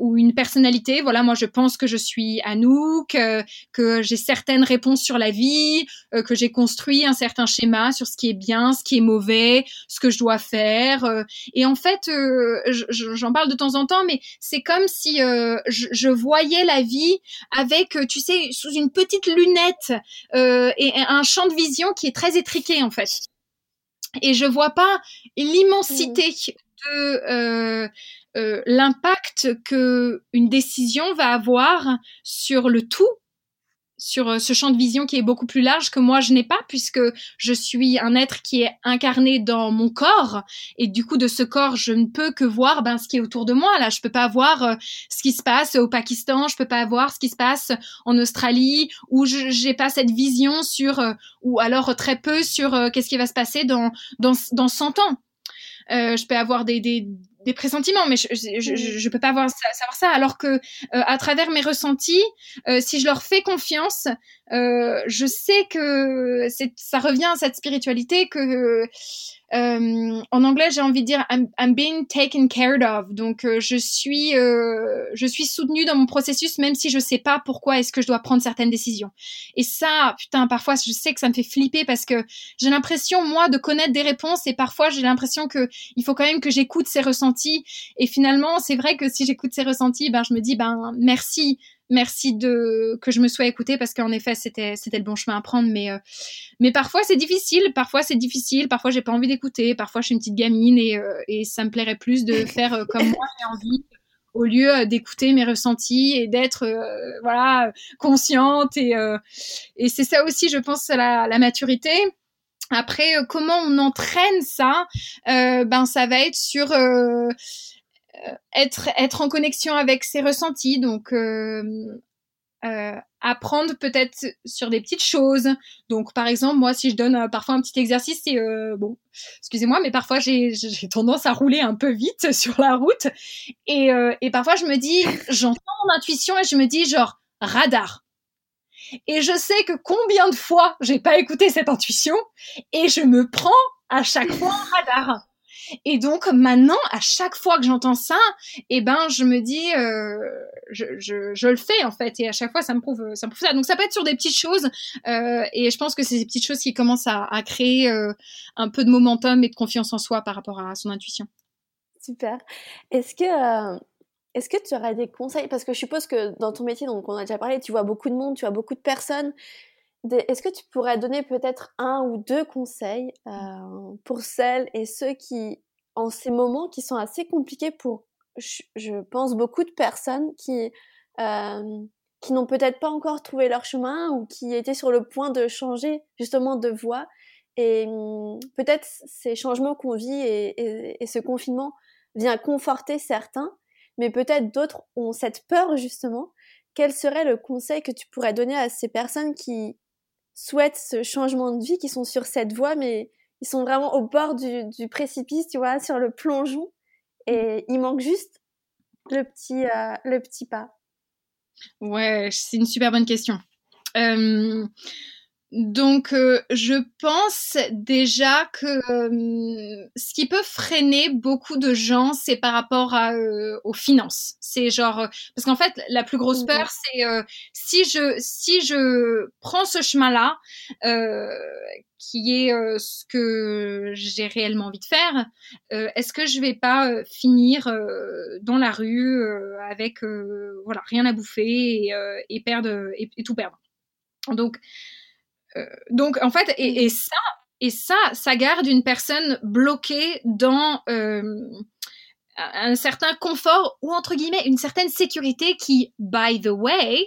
ou une personnalité. Voilà, moi, je pense que je suis Anouk, que j'ai certaines réponses sur la vie, que j'ai construit un certain schéma sur ce qui est bien, ce qui est mauvais, ce que je dois faire. et en fait, j'en parle de temps en temps, mais c'est comme si je, je voyais la vie avec, tu sais, sous une petite lunette euh, et un champ de vision qui est très étriqué en fait. Et je vois pas l'immensité mmh. de euh, euh, l'impact que une décision va avoir sur le tout sur euh, ce champ de vision qui est beaucoup plus large que moi je n'ai pas puisque je suis un être qui est incarné dans mon corps. Et du coup de ce corps je ne peux que voir ben ce qui est autour de moi là. Je peux pas voir euh, ce qui se passe au Pakistan je peux pas voir ce qui se passe en Australie ou j'ai pas cette vision sur euh, ou alors très peu sur qu'est-ce qui va se passer dans dans dans 100 ans. Je peux avoir des, des, des pressentiments, mais je, je, je, peux pas avoir, savoir ça. Alors que euh, à travers mes ressentis, euh, si je leur fais confiance, euh, je sais que ça revient à cette spiritualité que euh, en anglais, j'ai envie de dire I'm, being taken care of. Donc, euh, je suis, euh, je suis soutenue dans mon processus, même si je sais pas pourquoi est-ce que je dois prendre certaines décisions. Et ça, putain, parfois, je sais que ça me fait flipper parce que j'ai l'impression, moi, de connaître des réponses et parfois, j'ai l'impression que il faut quand même que j'écoute ces ressentis. Et finalement, c'est vrai que si j'écoute ces ressentis, ben, je me dis, ben, merci merci de que je me sois écoutée parce qu'en effet c'était c'était le bon chemin à prendre mais euh, mais parfois c'est difficile. Parfois c'est difficile. Parfois j'ai pas envie d'écouter. Parfois je suis une petite gamine et euh, et ça me plairait plus de faire euh, comme moi j'ai envie au lieu d'écouter mes ressentis et d'être voilà consciente et et c'est ça aussi je pense la, la maturité. Après comment on entraîne ça ben ça va être sur euh, être être en connexion avec ses ressentis donc euh, euh, apprendre peut-être sur des petites choses. Donc, par exemple, moi, si je donne parfois un petit exercice, c'est bon, excusez-moi, mais parfois j'ai tendance à rouler un peu vite sur la route, et, et parfois je me dis, j'entends mon intuition et je me dis genre radar. Et je sais que combien de fois j'ai pas écouté cette intuition et je me prends à chaque fois radar. Et donc maintenant, à chaque fois que j'entends ça, eh ben je me dis, euh, je, je, je, le fais en fait, et à chaque fois ça me prouve, ça me prouve ça. Donc ça peut être sur des petites choses, euh, et je pense que c'est ces petites choses qui commencent à, à créer euh, un peu de momentum et de confiance en soi par rapport à son intuition.
Super. Est-ce que euh, est-ce que tu aurais des conseils? Parce que je suppose que dans ton métier, donc on a déjà parlé, tu vois beaucoup de monde, tu vois beaucoup de personnes. Est-ce que tu pourrais donner peut-être un ou deux conseils euh, pour celles et ceux qui, en ces moments qui sont assez compliqués pour, je, pense, beaucoup de personnes qui, euh, qui n'ont peut-être pas encore trouvé leur chemin ou qui étaient sur le point de changer justement de voie. Et hum, peut-être ces changements qu'on vit et, et, ce confinement vient conforter certains, mais peut-être d'autres ont cette peur justement. Quel serait le conseil que tu pourrais donner à ces personnes qui, souhaitent ce changement de vie, qui sont sur cette voie, mais ils sont vraiment au bord du, précipice, tu vois, sur le plongeon. Et il manque juste le petit, euh, le petit pas.
Ouais, c'est une super bonne question. Euh, donc, euh, je pense déjà que euh, ce qui peut freiner beaucoup de gens, c'est par rapport à, euh, aux finances. C'est genre parce qu'en fait, la plus grosse peur, c'est si je si je prends ce chemin-là, qui est ce que j'ai réellement envie de faire, est-ce que je vais pas finir dans la rue avec voilà rien à bouffer et, et perdre et, et tout perdre? Donc euh, donc en fait, et, ça, et ça, ça garde une personne bloquée dans euh, un certain confort ou entre guillemets une certaine sécurité qui, by the way,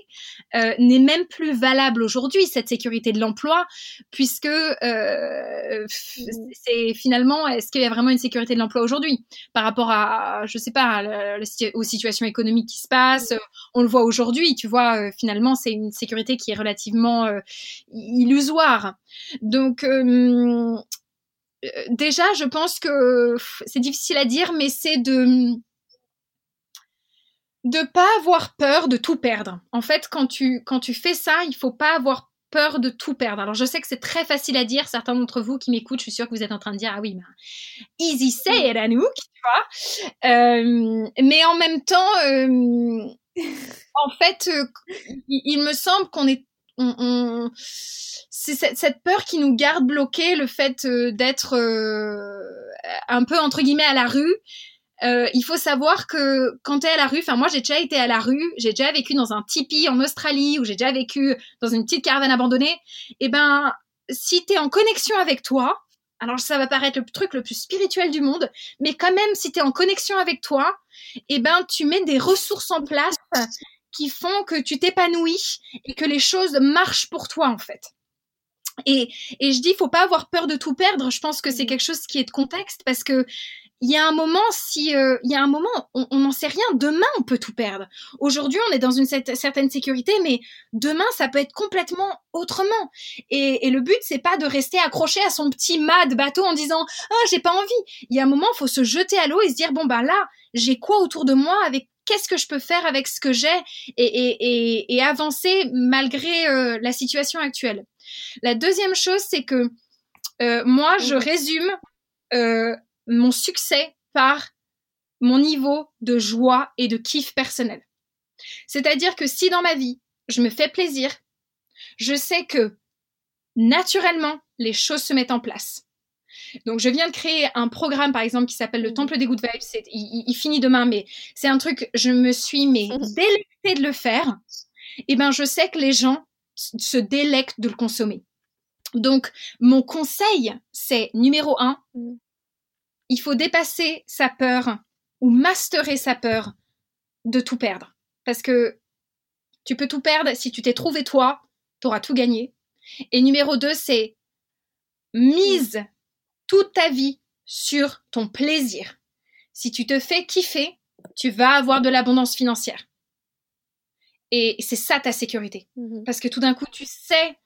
euh, n'est même plus valable aujourd'hui cette sécurité de l'emploi puisque euh, c'est finalement est-ce qu'il y a vraiment une sécurité de l'emploi aujourd'hui par rapport à je sais pas aux situations économiques qui se passent on le voit aujourd'hui tu vois euh, finalement c'est une sécurité qui est relativement euh, illusoire. Donc euh, euh, déjà, je pense que c'est difficile à dire, mais c'est de de pas avoir peur de tout perdre. En fait, quand tu quand tu fais ça, il faut pas avoir peur de tout perdre. Alors je sais que c'est très facile à dire. Certains d'entre vous qui m'écoutent, je suis sûre que vous êtes en train de dire ah oui, mais easy say it, Anouk, tu vois. Euh, mais en même temps, euh, en fait, il, me semble qu'on est c'est cette, peur qui nous garde bloqués, le fait euh, d'être euh, un peu entre guillemets à la rue. Euh, il faut savoir que quand tu es à la rue, enfin moi j'ai déjà été à la rue, j'ai déjà vécu dans un tipi en Australie ou j'ai déjà vécu dans une petite caravane abandonnée. Et eh ben si tu es en connexion avec toi, alors ça va paraître le truc le plus spirituel du monde, mais quand même si tu es en connexion avec toi, et eh ben tu mets des ressources en place qui font que tu t'épanouis et que les choses marchent pour toi en fait. Et, et je dis, faut pas avoir peur de tout perdre. Je pense que c'est mmh. quelque chose qui est de contexte parce que il y a un moment, si euh, il y a un moment, on n'en sait rien. Demain, on peut tout perdre. Aujourd'hui, on est dans une certaine sécurité, mais demain, ça peut être complètement autrement. Et, et le but, c'est pas de rester accroché à son petit mât de bateau en disant ah j'ai pas envie. Il y a un moment, il faut se jeter à l'eau et se dire bon bah là, j'ai quoi autour de moi avec qu'est-ce que je peux faire avec ce que j'ai et, et, et, avancer malgré euh, la situation actuelle. La deuxième chose, c'est que euh, moi, je résume euh, mon succès par mon niveau de joie et de kiff personnel. C'est-à-dire que si dans ma vie, je me fais plaisir, je sais que naturellement, les choses se mettent en place. Donc, je viens de créer un programme, par exemple, qui s'appelle le Temple des Good Vibes. Il, finit demain, mais c'est un truc, je me suis mais délectée de le faire. Et eh ben, je sais que les gens se délectent de le consommer. Donc, mon conseil, c'est numéro un, mm. il faut dépasser sa peur ou masterer sa peur de tout perdre. Parce que tu peux tout perdre si tu t'es trouvé toi, tu auras tout gagné. Et numéro deux, c'est mise mm. Toute ta vie sur ton plaisir. Si tu te fais kiffer, tu vas avoir de l'abondance financière. Et c'est ça ta sécurité. Mm-hmm. Parce que tout d'un coup, tu sais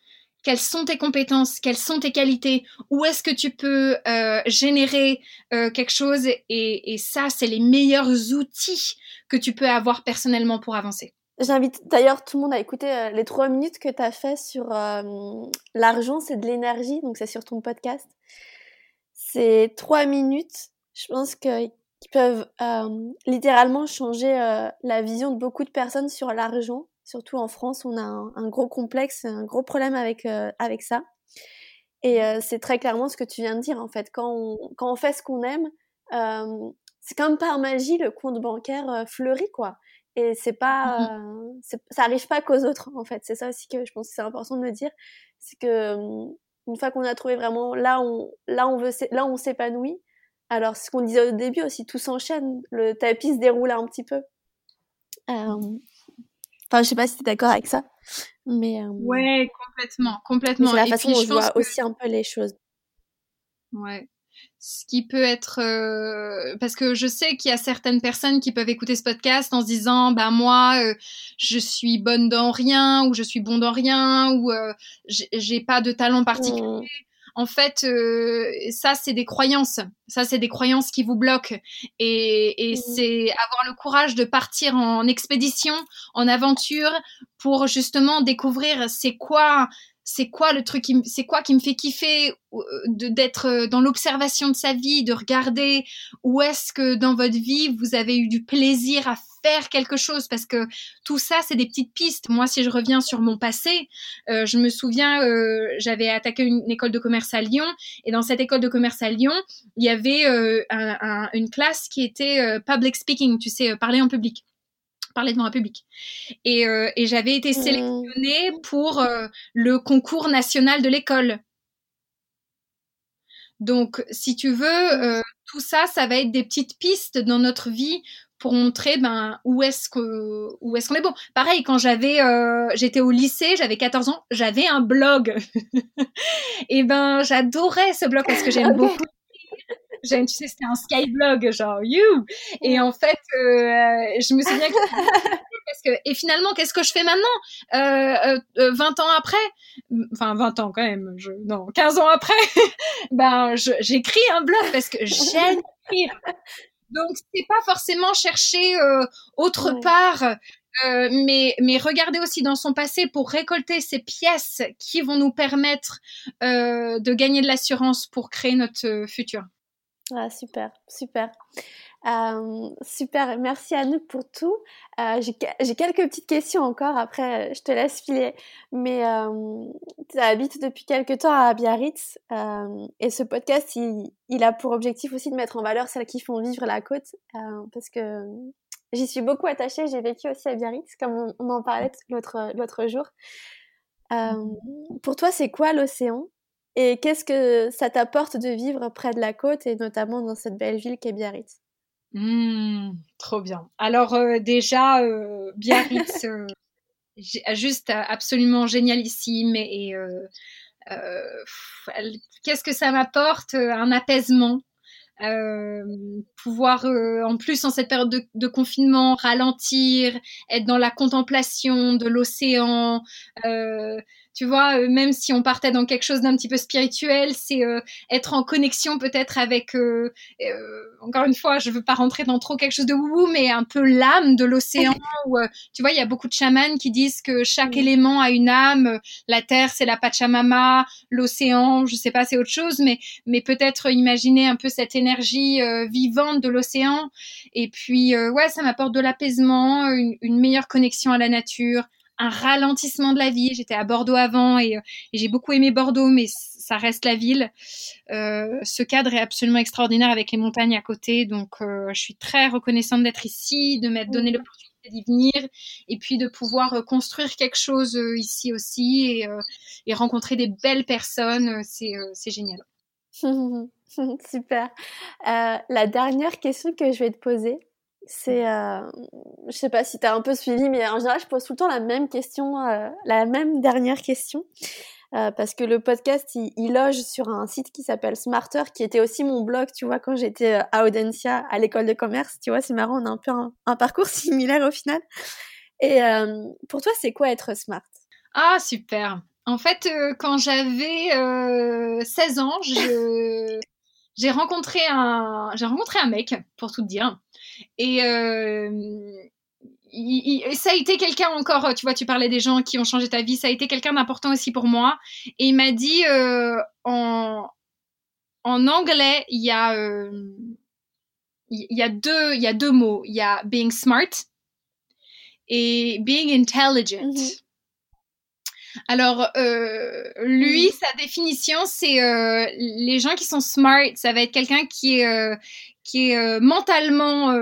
quelles sont tes compétences, quelles sont tes qualités, où est-ce que tu peux euh, générer euh, quelque chose. Et, ça, c'est les meilleurs outils que tu peux avoir personnellement pour avancer.
J'invite d'ailleurs tout le monde à écouter euh, les trois minutes que tu as fait sur l'argent, c'est de l'énergie, donc c'est sur ton podcast. Ces trois minutes, je pense que qui peuvent littéralement changer la vision de beaucoup de personnes sur l'argent Surtout en France, on a un, gros complexe, un gros problème avec, euh, avec ça. Et euh, c'est très clairement ce que tu viens de dire, en fait. Quand on, quand on fait ce qu'on aime, euh, c'est comme par magie, le compte bancaire fleurit, quoi. Et c'est pas, mmh ça arrive pas qu'aux autres, en fait. C'est ça aussi que je pense que c'est important de le dire. C'est que une fois qu'on a trouvé vraiment là on, là on veut, là on s'épanouit. Alors, ce qu'on disait au début aussi, tout s'enchaîne, le tapis se déroule un petit peu. Enfin, je sais pas si tu es d'accord avec ça. Mais, euh,
Ouais, complètement, complètement.
C'est la façon dont je vois aussi un peu les choses.
Ouais. Ce qui peut être euh, parce que je sais qu'il y a certaines personnes qui peuvent écouter ce podcast en se disant bah moi euh, je suis bonne dans rien ou je suis bon dans rien ou j'ai pas de talent particulier. Mmh en fait, euh, ça, c'est des croyances. Ça, c'est des croyances qui vous bloquent. Et, mmh. c'est avoir le courage de partir en expédition, en aventure, pour justement découvrir c'est quoi c'est quoi le truc qui c'est quoi qui me fait kiffer euh, d'être dans l'observation de sa vie de regarder où est-ce que dans votre vie vous avez eu du plaisir à faire quelque chose? Parce que tout ça c'est des petites pistes. Moi si je reviens sur mon passé euh, je me souviens euh, j'avais attaqué une, école de commerce à Lyon et dans cette école de commerce à Lyon il y avait une classe qui était public speaking tu sais parler en public parler devant un public. Et, euh, et j'avais été mmh. sélectionnée pour euh, le concours national de l'école. Donc, si tu veux, mmh. euh, tout ça, ça va être des petites pistes dans notre vie pour montrer ben où est-ce que où est-ce qu'on est bon. Pareil, quand j'avais j'étais au lycée, j'avais 14 ans, j'avais un blog. et ben j'adorais ce blog parce que j'aime beaucoup tu sais, c'était un skyblog, genre you. Et en fait, euh, je me souviens que parce que et finalement, qu'est-ce que je fais maintenant? Euh, euh, 20 ans après Enfin, 20 ans quand même. Je, non, 15 ans après. ben, j'écris un blog parce que j'aime écrire. Donc, c'est pas forcément chercher euh, autre part. Euh, mais, mais regarder aussi dans son passé pour récolter ces pièces qui vont nous permettre euh, de gagner de l'assurance pour créer notre futur.
Ah, super, super. Euh, super, merci Anouk pour tout. Euh, J'ai quelques petites questions encore, après je te laisse filer. Mais euh, tu habites depuis quelques temps à Biarritz euh, et ce podcast, il, il, a pour objectif aussi de mettre en valeur celles qui font vivre la côte euh, parce que j'y suis beaucoup attachée. J'ai vécu aussi à Biarritz, comme on, en parlait l'autre jour. pour toi, c'est quoi l'océan? Et qu'est-ce que ça t'apporte de vivre près de la côte et notamment dans cette belle ville qu'est Biarritz?
Mmh, trop bien. Alors euh, déjà, euh, Biarritz, euh, juste absolument génialissime et, qu'est-ce que ça m'apporte? Un apaisement. Pouvoir en plus en cette période de, de, confinement ralentir, être dans la contemplation de l'océan, tu vois, euh, même si on partait dans quelque chose d'un petit peu spirituel, c'est euh, être en connexion peut-être avec, euh, encore une fois, je veux pas rentrer dans trop quelque chose de wou mais un peu l'âme de l'océan. où, tu vois, il y a beaucoup de chamans qui disent que chaque élément a une âme. La terre, c'est la Pachamama, l'océan, je sais pas, c'est autre chose, mais mais peut-être imaginer un peu cette énergie vivante de l'océan. Et puis, ouais, ça m'apporte de l'apaisement, une meilleure connexion à la nature un ralentissement de la vie. J'étais à Bordeaux avant et, euh, j'ai beaucoup aimé Bordeaux, mais ça reste la ville. Euh, ce cadre est absolument extraordinaire avec les montagnes à côté, donc euh, je suis très reconnaissante d'être ici, de m'être donné l'opportunité d'y venir et puis de pouvoir construire quelque chose ici aussi et, rencontrer des belles personnes. C'est génial.
Super. la dernière question que je vais te poser, c'est, euh, je sais pas si tu as un peu suivi, mais en général, je pose tout le temps la même question, euh, la même dernière question. Euh, parce que le podcast, il, loge sur un site qui s'appelle Smarter, qui était aussi mon blog, tu vois, quand j'étais à Audencia, à l'école de commerce. Tu vois, c'est marrant, on a un peu un, parcours similaire au final. Et pour toi, c'est quoi être smart?
Ah, super. En fait, quand j'avais 16 ans, je, j'ai rencontré un, j'ai rencontré un mec, pour tout dire. Et, euh, ça a été quelqu'un encore, tu vois, tu parlais des gens qui ont changé ta vie, ça a été quelqu'un d'important aussi pour moi. Et il m'a dit euh, en, en anglais, il y a, euh, il y a deux, il y a deux mots. Il y a being smart et being intelligent. Mm-hmm. Alors, euh, lui, sa définition, c'est euh, les gens qui sont smart, ça va être quelqu'un qui est, euh, qui est mentalement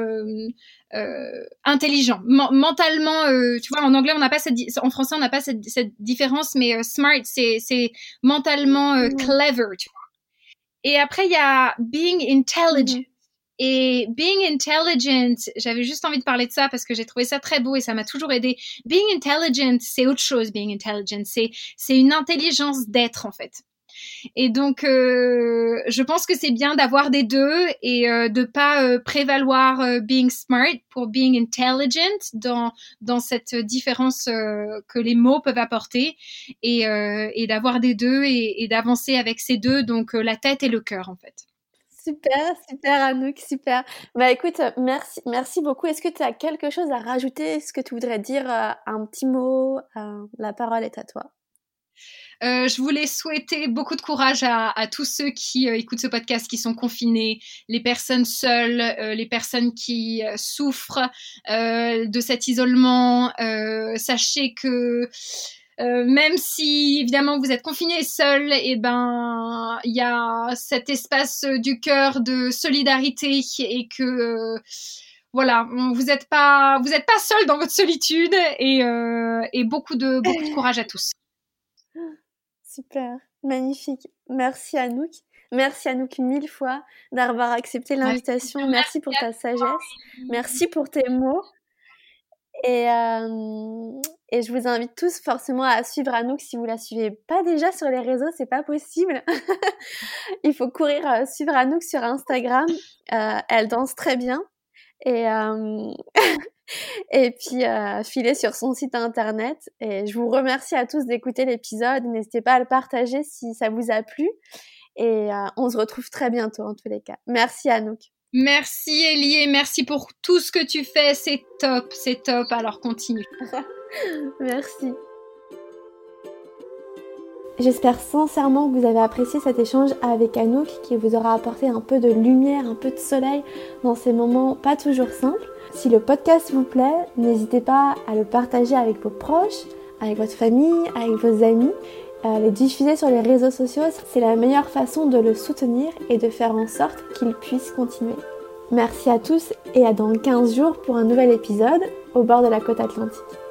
intelligent, mentalement, tu vois, en anglais, on n'a pas cette, en français, on n'a pas cette, différence, mais smart, c'est, c'est mentalement clever, tu vois. Et après, il y a being intelligent. Et being intelligent, j'avais juste envie de parler de ça parce que j'ai trouvé ça très beau et ça m'a toujours aidé. Being intelligent, c'est autre chose. Being intelligent, c'est c'est une intelligence d'être en fait. Et donc, euh, je pense que c'est bien d'avoir des deux et euh, de pas euh, prévaloir euh, being smart pour being intelligent dans dans cette différence euh, que les mots peuvent apporter et, et d'avoir des deux et, et d'avancer avec ces deux, donc la tête et le cœur en fait.
Super, super Anouk, super. Bah écoute, merci, merci beaucoup. Est-ce que tu as quelque chose à rajouter? Est-ce que tu voudrais dire euh, un petit mot euh, La parole est à toi?
Euh, je voulais souhaiter beaucoup de courage à, tous ceux qui écoutent ce podcast, qui sont confinés, les personnes seules, les personnes qui souffrent de cet isolement. sachez que euh, même si évidemment vous êtes confiné seul, et eh ben il y a cet espace du cœur de solidarité et que euh, voilà, vous n'êtes pas vous êtes pas seul dans votre solitude et, euh, et beaucoup de beaucoup de courage à tous.
Super, magnifique. Merci Anouk. Merci Anouk mille fois d'avoir accepté l'invitation. Merci pour ta sagesse. Merci pour tes mots. Et, euh, et je vous invite tous forcément à suivre Anouk si vous la suivez pas déjà sur les réseaux, c'est pas possible. Il faut courir euh, suivre Anouk sur Instagram. Euh, elle danse très bien. Et, et puis filer sur son site internet. Et je vous remercie à tous d'écouter l'épisode. N'hésitez pas à le partager si ça vous a plu. Et on se retrouve très bientôt en tous les cas. Merci Anouk.
Merci Elie et merci pour tout ce que tu fais. C'est top, c'est top. Alors continue.
merci. J'espère sincèrement que vous avez apprécié cet échange avec Anouk qui vous aura apporté un peu de lumière, un peu de soleil dans ces moments pas toujours simples. Si le podcast vous plaît, n'hésitez pas à le partager avec vos proches, avec votre famille, avec vos amis euh, les diffuser sur les réseaux sociaux, c'est la meilleure façon de le soutenir et de faire en sorte qu'il puisse continuer. Merci à tous et à dans 15 jours pour un nouvel épisode au bord de la côte atlantique.